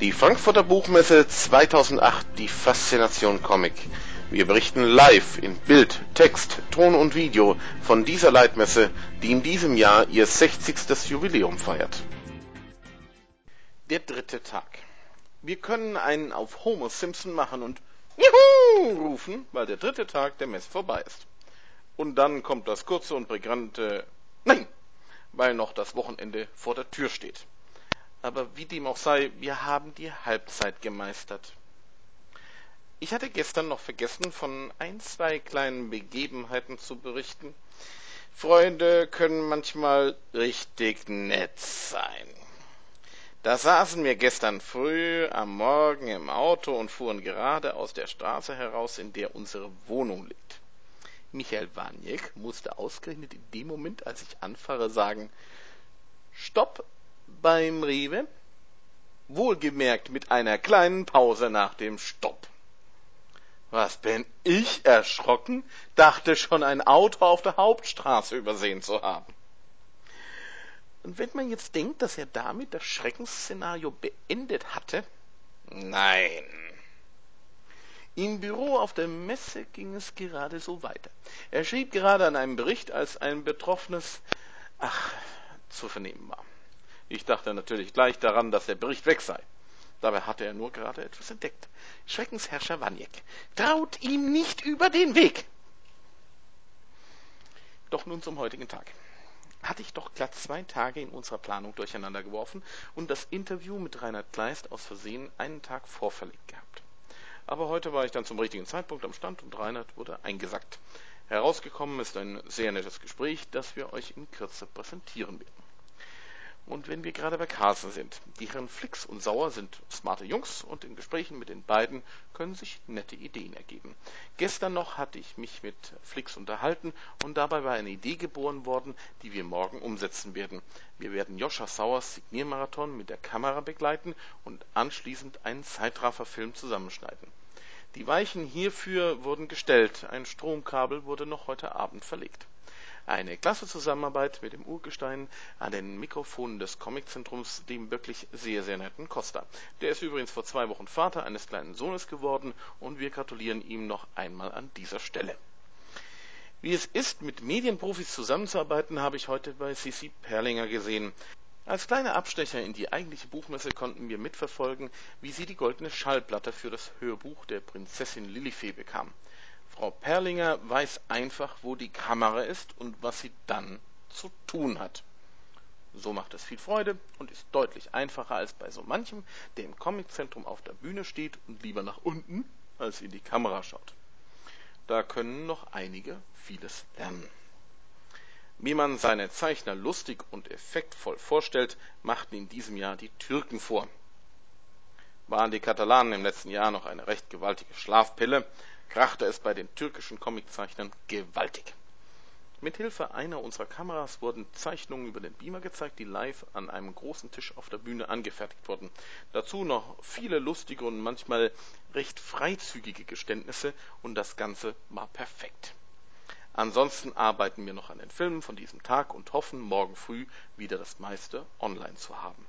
Die Frankfurter Buchmesse 2008, die Faszination Comic. Wir berichten live in Bild, Text, Ton und Video von dieser Leitmesse, die in diesem Jahr ihr 60. Jubiläum feiert. Der dritte Tag. Wir können einen auf Homer Simpson machen und Juhu rufen, weil der dritte Tag der Messe vorbei ist. Und dann kommt das kurze und prägnante Nein, weil noch das Wochenende vor der Tür steht. Aber wie dem auch sei, wir haben die Halbzeit gemeistert. Ich hatte gestern noch vergessen, von ein, zwei kleinen Begebenheiten zu berichten. Freunde können manchmal richtig nett sein. Da saßen wir gestern früh am Morgen im Auto und fuhren gerade aus der Straße heraus, in der unsere Wohnung liegt. Michael Waniek musste ausgerechnet in dem Moment, als ich anfahre, sagen, Stopp, beim Rewe, wohlgemerkt mit einer kleinen Pause nach dem Stopp. Was bin ich erschrocken, dachte schon ein Auto auf der Hauptstraße übersehen zu haben. Und wenn man jetzt denkt, dass er damit das Schreckensszenario beendet hatte, nein. Im Büro auf der Messe ging es gerade so weiter. Er schrieb gerade an einem Bericht, als ein Betroffenes, ach, zu vernehmen war. Ich dachte natürlich gleich daran, dass der Bericht weg sei. Dabei hatte er nur gerade etwas entdeckt. Schreckensherrscher Waniek. Traut ihm nicht über den Weg. Doch nun zum heutigen Tag. Hatte ich doch glatt zwei Tage in unserer Planung durcheinander geworfen und das Interview mit Reinhard Kleist aus Versehen einen Tag vorverlegt gehabt. Aber heute war ich dann zum richtigen Zeitpunkt am Stand und Reinhard wurde eingesackt. Herausgekommen ist ein sehr nettes Gespräch, das wir euch in Kürze präsentieren werden. Und wenn wir gerade bei Carlsen sind, die Herren Flix und Sauer sind smarte Jungs und in Gesprächen mit den beiden können sich nette Ideen ergeben. Gestern noch hatte ich mich mit Flix unterhalten und dabei war eine Idee geboren worden, die wir morgen umsetzen werden. Wir werden Joscha Sauers Signiermarathon mit der Kamera begleiten und anschließend einen Zeitrafferfilm zusammenschneiden. Die Weichen hierfür wurden gestellt, ein Stromkabel wurde noch heute Abend verlegt. Eine klasse Zusammenarbeit mit dem Urgestein an den Mikrofonen des Comiczentrums, dem wirklich sehr, sehr netten Costa. Der ist übrigens vor zwei Wochen Vater eines kleinen Sohnes geworden und wir gratulieren ihm noch einmal an dieser Stelle. Wie es ist, mit Medienprofis zusammenzuarbeiten, habe ich heute bei Sissi Perlinger gesehen. Als kleiner Abstecher in die eigentliche Buchmesse konnten wir mitverfolgen, wie sie die goldene Schallplatte für das Hörbuch der Prinzessin Lilifee bekam. Frau Perlinger weiß einfach, wo die Kamera ist und was sie dann zu tun hat. So macht es viel Freude und ist deutlich einfacher als bei so manchem, der im Comiczentrum auf der Bühne steht und lieber nach unten als in die Kamera schaut. Da können noch einige vieles lernen. Wie man seine Zeichner lustig und effektvoll vorstellt, machten in diesem Jahr die Türken vor. Waren die Katalanen im letzten Jahr noch eine recht gewaltige Schlafpille, krachte es bei den türkischen Comiczeichnern gewaltig. Mit Hilfe einer unserer Kameras wurden Zeichnungen über den Beamer gezeigt, die live an einem großen Tisch auf der Bühne angefertigt wurden. Dazu noch viele lustige und manchmal recht freizügige Geständnisse und das Ganze war perfekt. Ansonsten arbeiten wir noch an den Filmen von diesem Tag und hoffen, morgen früh wieder das meiste online zu haben.